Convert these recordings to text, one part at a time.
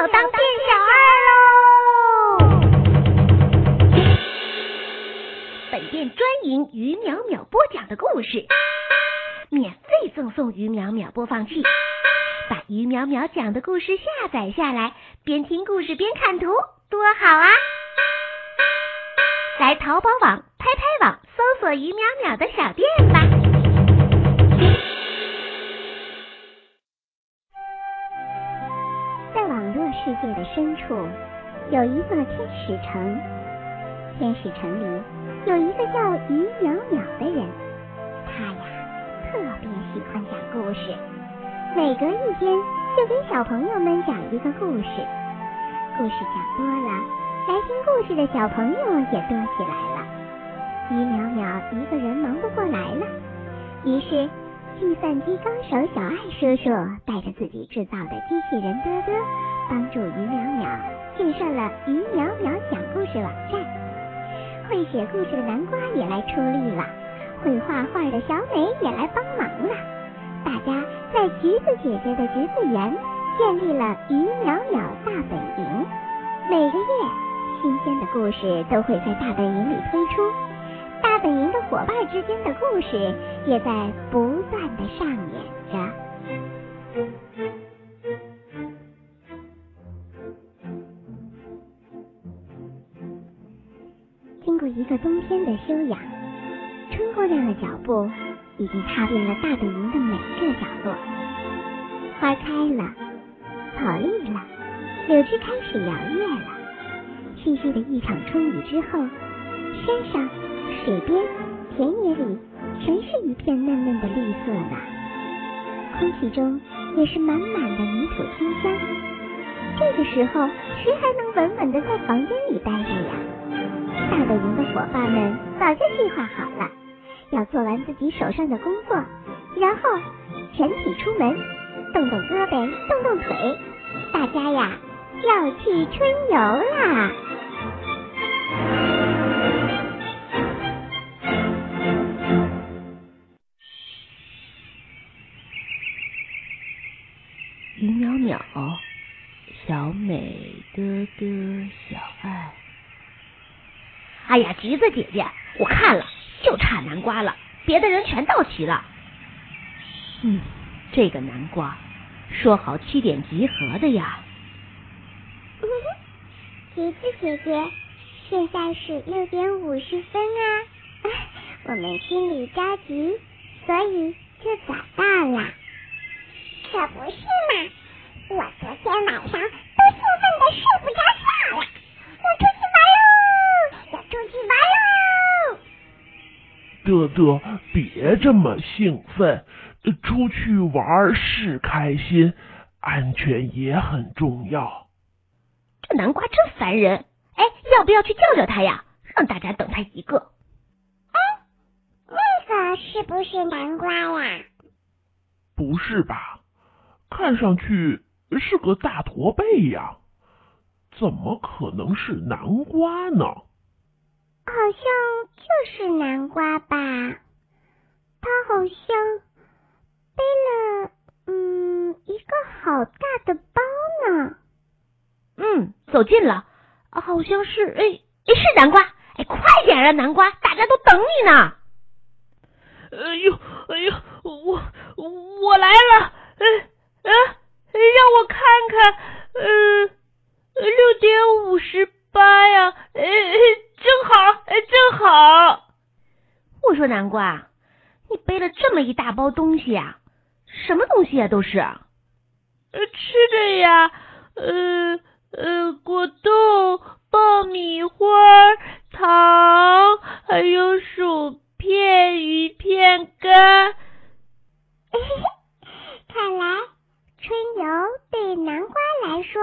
要当店小二喽！本店专营于淼淼播讲的故事，免费赠送于淼淼播放器，把于淼淼讲的故事下载下来，边听故事边看图，多好啊！来淘宝网、拍拍网搜索于淼淼的小店吧。世界的深处，有一座天使城。天使城里有一个叫于淼淼的人，他呀特别喜欢讲故事，每隔一天就给小朋友们讲一个故事。故事讲多了。来听故事的小朋友也多起来了。于淼淼一个人忙不过来了，于是计算机高手小爱叔叔带着自己制造的机器人多多，帮助于淼淼建设了于淼淼讲故事网站。会写故事的南瓜也来出力了，会画画的小美也来帮忙了。大家在橘子姐姐的橘子园建立了于淼淼大本营，每个月。新鲜的故事都会在大本营里推出，大本营的伙伴之间的故事也在不断的上演着。过一个冬天的休养，春姑娘的脚步已经踏遍了大本营的每个角落。花开了，草绿了，柳枝开始摇曳了。细细的一场春雨之后，山上、水边、田野里全是一片嫩嫩的绿色呢。空气中也是满满的泥土清香。这个时候，谁还能稳稳的在房间里待着呀？大本营的伙伴们早就计划好了，要做完自己手上的工作，然后全体出门，动动胳膊，动动腿，大家呀要去春游啦！于淼淼，小美哥哥，小爱。哎呀，橘子姐姐，我看了，就差南瓜了，别的人全到齐了。嗯，这个南瓜说好七点集合的呀。橘子姐姐，现在是六点五十分啊，我们心里着急，所以就早到了。可不是嘛！我昨天晚上都兴奋的睡不着，出去玩喽！德德，别这么兴奋，出去玩是开心，安全也很重要。这南瓜真烦人！哎，要不要去叫叫他呀？让大家等他一个。哎，那个是不是南瓜呀？不是吧？看上去是个大驼背呀，怎么可能是南瓜呢？好像就是南瓜吧，他好像背了嗯一个好大的包呢。嗯，走近了，好像是哎哎是南瓜，哎快点啊南瓜，大家都等你呢。哎呦哎呦，我我来了，哎。哎，让我看看，嗯，六点五十八呀，哎，正好，哎，正好。我说南瓜，你背了这么一大包东西啊？什么东西呀？都是？呃，吃的呀，呃呃，果冻、爆米花、糖，还有薯片、鱼片干。看来。春游对南瓜来说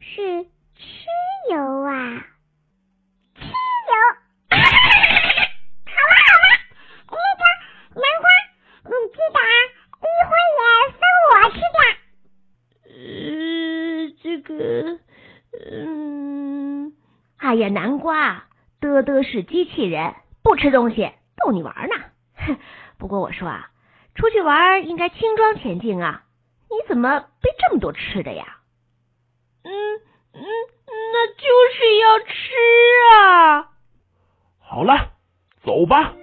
是吃游啊，吃游！好了好了，那个南瓜，你记得啊，一会儿也分我吃的。呃，这个，嗯，哎呀，南瓜，嘚嘚是机器人，不吃东西，逗你玩呢。哼，不过我说啊，出去玩应该轻装前进啊。你怎么背这么多吃的呀？嗯，嗯，那就是要吃啊。好了，走吧。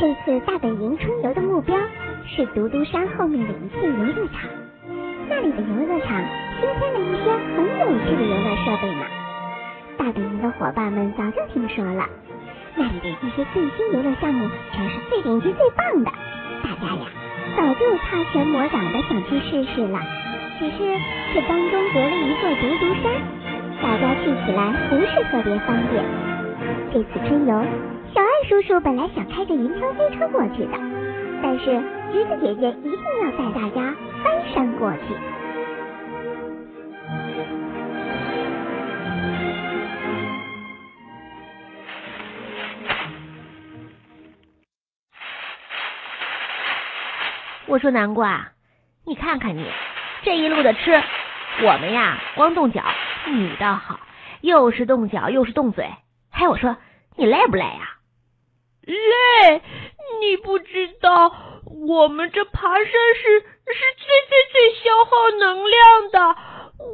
这次大本营春游的目标是独独山后面的一片游乐场。那里的游乐场新添了一些很有趣的游乐设备呢。大本营的伙伴们早就听说了，那里的一些最新游乐项目全是最顶级、最棒的。大家呀，早就擦拳魔掌的想去试试了。只是这当中隔了一座独独山，大家去起来不是特别方便。这次春游。小爱叔叔本来想开着云霄飞车过去的，但是橘子姐姐一定要带大家翻山过去。我说南瓜，你看看你这一路的吃，我们呀光动脚，你倒好，又是动脚又是动嘴。还我说你累不累呀？累，你不知道，我们这爬山是是最最最消耗能量的，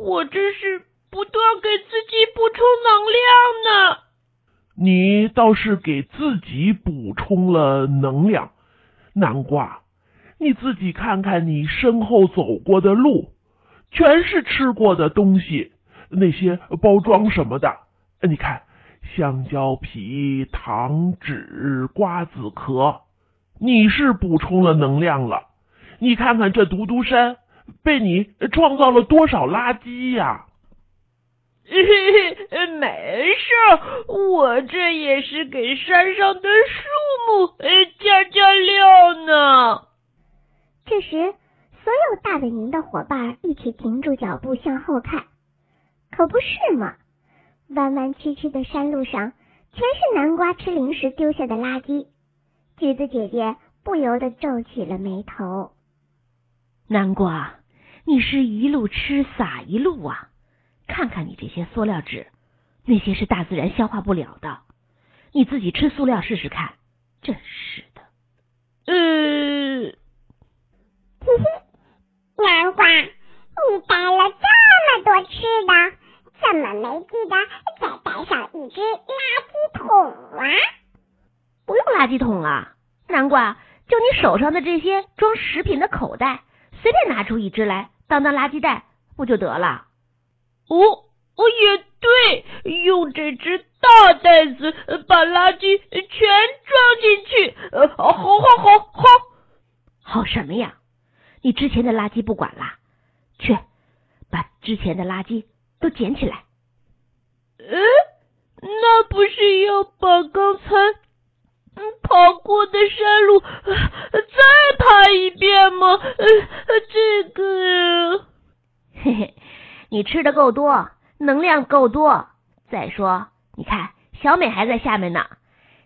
我这是不断给自己补充能量呢。你倒是给自己补充了能量，南瓜，你自己看看你身后走过的路，全是吃过的东西，那些包装什么的，你看。香蕉皮、糖纸、瓜子壳，你是补充了能量了。你看看这独独山，被你创造了多少垃圾呀？没事，我这也是给山上的树木呃加加料呢。这时，所有大本营的伙伴一起停住脚步，向后看，可不是嘛？弯弯曲曲的山路上，全是南瓜吃零食丢下的垃圾。橘子姐姐不由得皱起了眉头。南瓜，你是一路吃撒一路啊！看看你这些塑料纸，那些是大自然消化不了的。你自己吃塑料试试看，真是的。呃，嘿嘿，南瓜，你带了这么多吃的。怎么没记得再带上一只垃圾桶啊？不用垃圾桶啊，南瓜，就你手上的这些装食品的口袋，随便拿出一只来当当垃圾袋不就得了？哦，哦也对，用这只大袋子把垃圾全装进去。呃，好，好，好，好，好什么呀？你之前的垃圾不管了，去把之前的垃圾。都捡起来。呃，那不是要把刚才跑过的山路再爬一遍吗？这个，嘿嘿，你吃的够多，能量够多。再说，你看小美还在下面呢。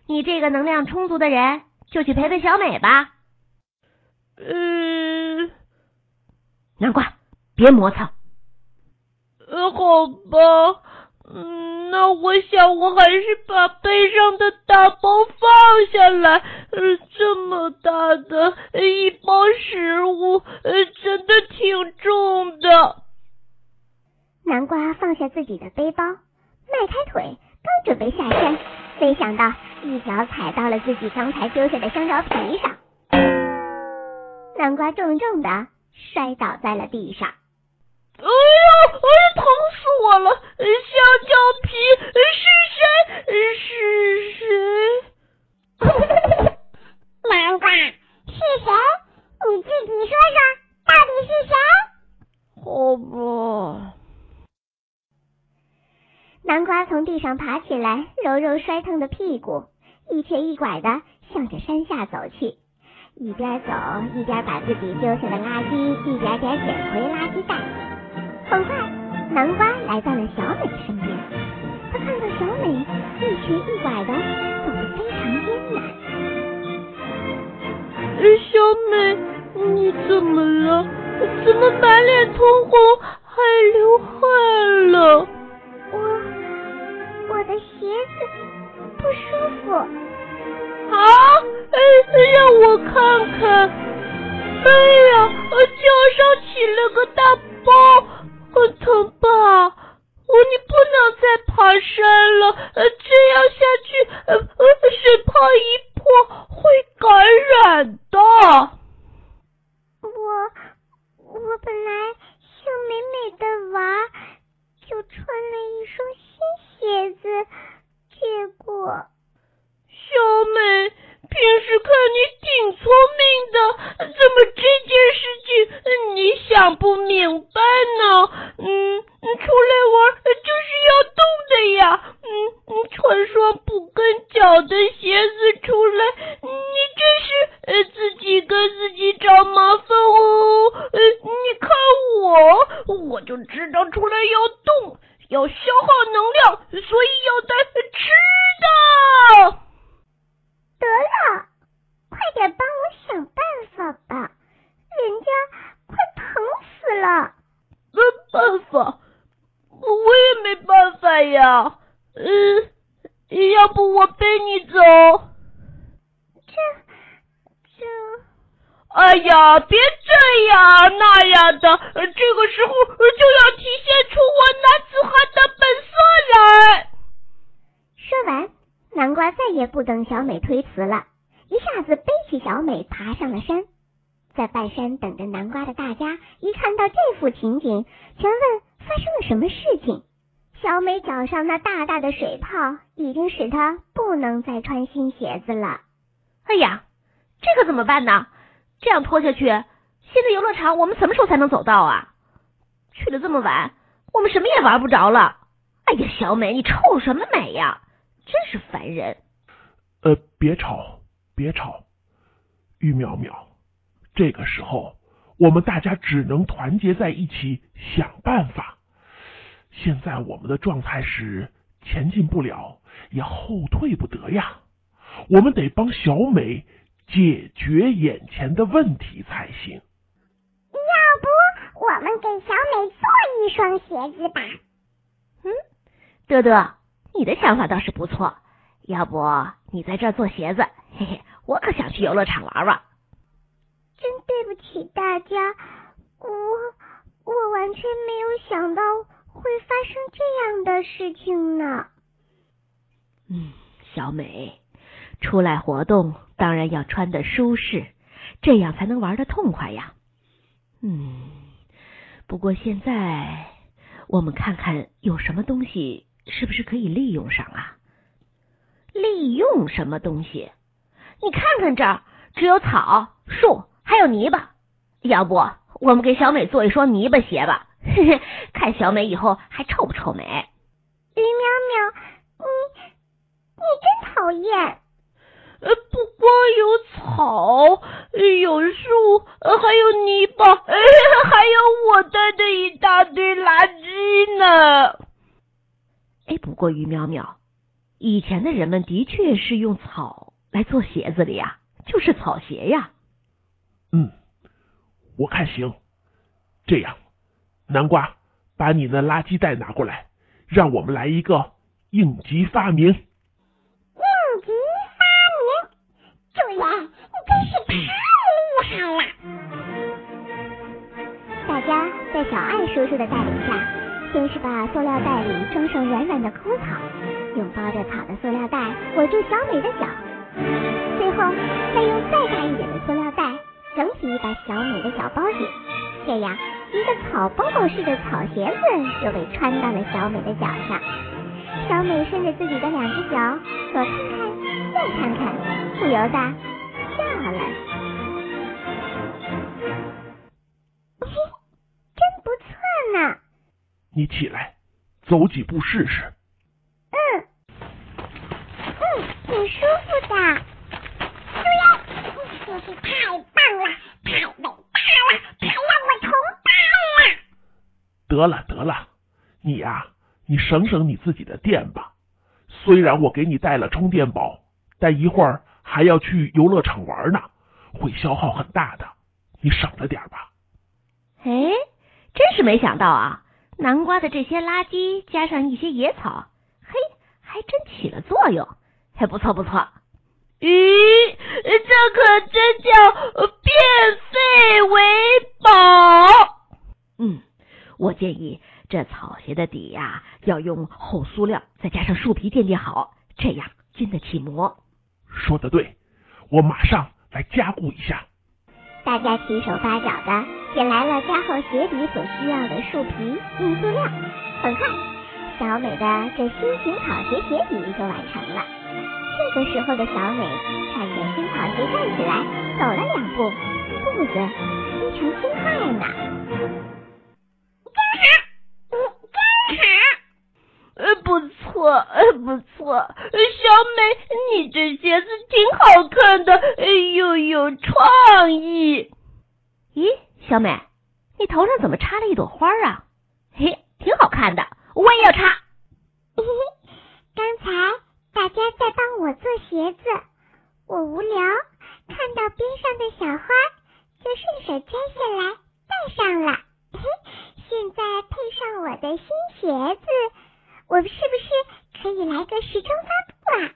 你这个能量充足的人，就去陪陪小美吧。嗯，南瓜，别磨蹭。呃，好吧，嗯，那我想我还是把背上的大包放下来。呃，这么大的一包食物，呃，真的挺重的。南瓜放下自己的背包，迈开腿，刚准备下山，没想到一脚踩到了自己刚才丢下的香蕉皮上，南瓜重重的摔倒在了地上。哎呀，哎呀，疼死我了！香蕉皮是谁？是谁？南瓜是谁？你自己说说，到底是谁？好吧。南瓜从地上爬起来，揉揉摔疼的屁股，一瘸一拐的向着山下走去，一边走一边把自己丢下的垃圾一点点捡回垃圾袋。很快，南瓜来到了小美身边。他看到小美一瘸一拐的走得非常艰难。小美，你怎么了？怎么满脸通红，还流汗了？我我的鞋子不舒服。啊！哎，让我看看。哎呀！脚上起了个大包，很疼吧？我，你不能再爬山了，这样下去，呃呃，水泡一破会感染的。我我本来想美美的玩，就穿了一双新鞋子，结果。小美，平时看你挺聪明的，怎么这件事情你想不明白呢？嗯，出来玩就是要动的呀。嗯，穿双不跟脚的鞋子出来，你这是呃自己跟自己找麻烦哦。呃，你看我，我就知道出来，要消耗能量，所以要带吃的。得了，快点帮我想办法吧，人家快疼死了。没办法，我也没办法呀。嗯，要不我背你走？这这……哎呀，别这样那样的，这个时候就要体现出我男子汉的本色来。说完。南瓜再也不等小美推辞了，一下子背起小美爬上了山。在半山等着南瓜的大家一看到这幅情景，全问发生了什么事情。小美脚上那大大的水泡已经使她不能再穿新鞋子了。哎呀，这可怎么办呢？这样拖下去，现在游乐场我们什么时候才能走到啊？去的这么晚，我们什么也玩不着了。哎呀，小美，你臭什么美呀？真是烦人！呃，别吵，别吵，玉淼淼，这个时候我们大家只能团结在一起想办法。现在我们的状态是前进不了，也后退不得呀。我们得帮小美解决眼前的问题才行。要不我们给小美做一双鞋子吧？嗯，德德。你的想法倒是不错，要不你在这儿做鞋子？嘿嘿，我可想去游乐场玩玩。真对不起大家，我我完全没有想到会发生这样的事情呢。嗯，小美，出来活动当然要穿的舒适，这样才能玩的痛快呀。嗯，不过现在我们看看有什么东西。是不是可以利用上啊？利用什么东西？你看看这儿，只有草、树，还有泥巴。要不我们给小美做一双泥巴鞋吧？嘿嘿，看小美以后还臭不臭美？于淼淼，你你真讨厌！呃，不光有草，有树，还有泥巴，还有我带的一大堆垃圾呢。哎，不过于淼淼，以前的人们的确是用草来做鞋子的呀，就是草鞋呀。嗯，我看行。这样，南瓜，把你那垃圾袋拿过来，让我们来一个应急发明。叔叔的带领下。先是把塑料袋里装上软软的枯草，用包着草的塑料袋裹住小美的脚，最后再用再大一点的塑料袋整体把小美的脚包紧，这样一个草包包似的草鞋子就被穿到了小美的脚上。小美顺着自己的两只脚左看看右看看，不由得笑了。你起来，走几步试试。嗯，嗯，挺舒服的。主人，你真是太棒了，太伟大了，太让我崇拜了。得了得了，你呀，你省省你自己的电吧。虽然我给你带了充电宝，但一会儿还要去游乐场玩呢，会消耗很大的。你省着点吧。哎，真是没想到啊！南瓜的这些垃圾加上一些野草，嘿，还真起了作用，还不错不错。咦，这可真叫变废为宝。嗯我建议这草鞋的底呀，要用厚塑料，再加上树皮垫垫好，这样经得起磨。说的对，我马上来加固一下。大家七手八脚的捡来了加厚鞋底所需要的树皮、硬塑料。很快，小美的这新型跑鞋鞋底就完成了。这个时候的小美穿着新跑鞋站起来，走了两步，步子非常轻快呢。小美，你这鞋子挺好看的，又有创意。咦，小美，你头上怎么插了一朵花啊？嘿，挺好看的，我也要插。嘿嘿，刚才。大家在帮我做鞋子，我无聊，看到边上的小花，就顺手摘下来戴上了。嘿，现在配上我的新鞋子，我是不是可以来个时装发布啊？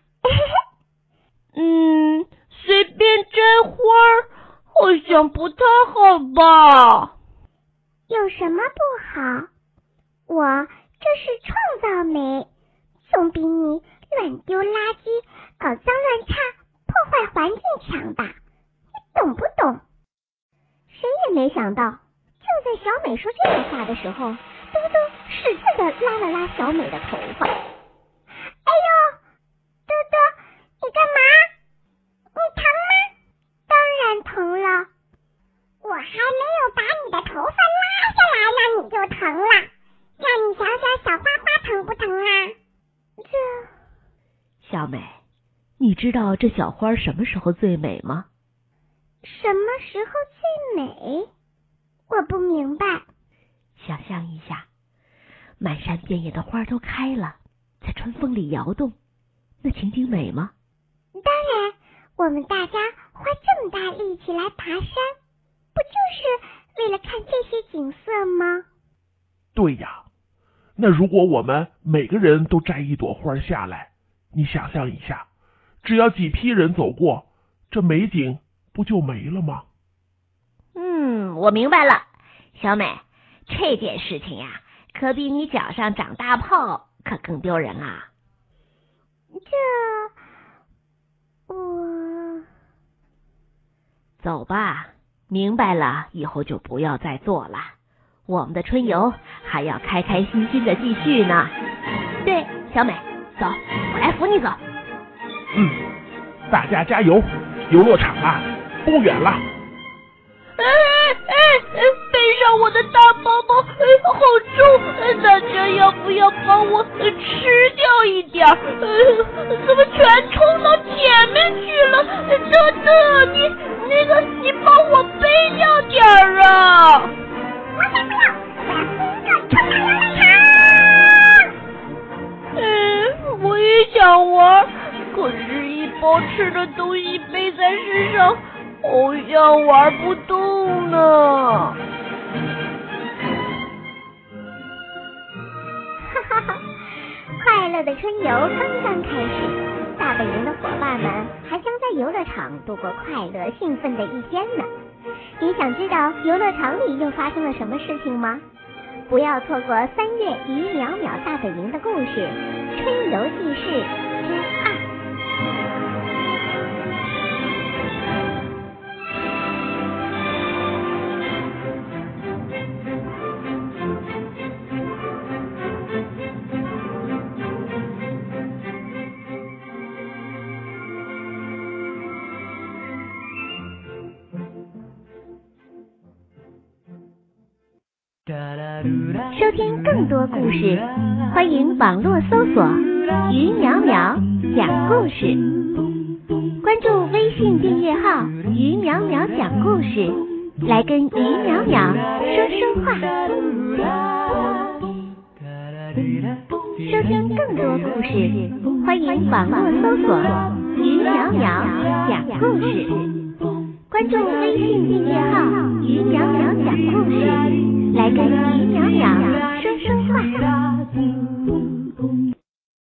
嗯，随便摘花儿好像不太好吧？有什么不好？我这是创造美，总比你。乱丢垃圾、搞脏乱差、破坏环境强吧？你懂不懂？谁也没想到，就在小美说这句话的时候，嘟嘟使劲的拉了拉小美的头发。哎呦，嘟嘟，你干嘛？你疼吗？当然疼了，我还没有把你的头发拉下来那，你就疼了。让你想想，小花花疼不疼啊？这。小美，你知道这小花什么时候最美吗？什么时候最美？我不明白。想象一下，满山遍野的花都开了，在春风里摇动，那情景美吗？当然，我们大家花这么大力气来爬山，不就是为了看这些景色吗？对呀，那如果我们每个人都摘一朵花下来。你想象一下，只要几批人走过，这美景不就没了吗？嗯，我明白了，小美，这件事情呀，可比你脚上长大泡可更丢人啊！这，我走吧，明白了以后就不要再做了。我们的春游还要开开心心的继续呢。对，小美。走，我来扶你走。嗯，大家加油！游乐场啊，不远了。哎哎哎！背上我的大包包，好重！大家要不要帮我吃掉一点？怎么全冲到前面去了？特特，你那个，你帮我背掉点儿啊！我才不要！我游乐场。我也想玩，可是，一包吃的东西背在身上，好像玩不动呢。哈哈哈！快乐的春游刚刚开始，大本营的伙伴们还将在游乐场度过快乐兴奋的一天呢。你想知道游乐场里又发生了什么事情吗？不要错过三月与淼淼大本营的故事《春游记事收听更多故事，欢迎网络搜索“于淼淼讲故事”，关注微信订阅号“于淼淼讲故事”，来跟于淼淼说说话。收听更多故事，欢迎网络搜索“于淼淼讲故事”，关注微信订阅号“于淼淼讲故事”。来跟于淼淼。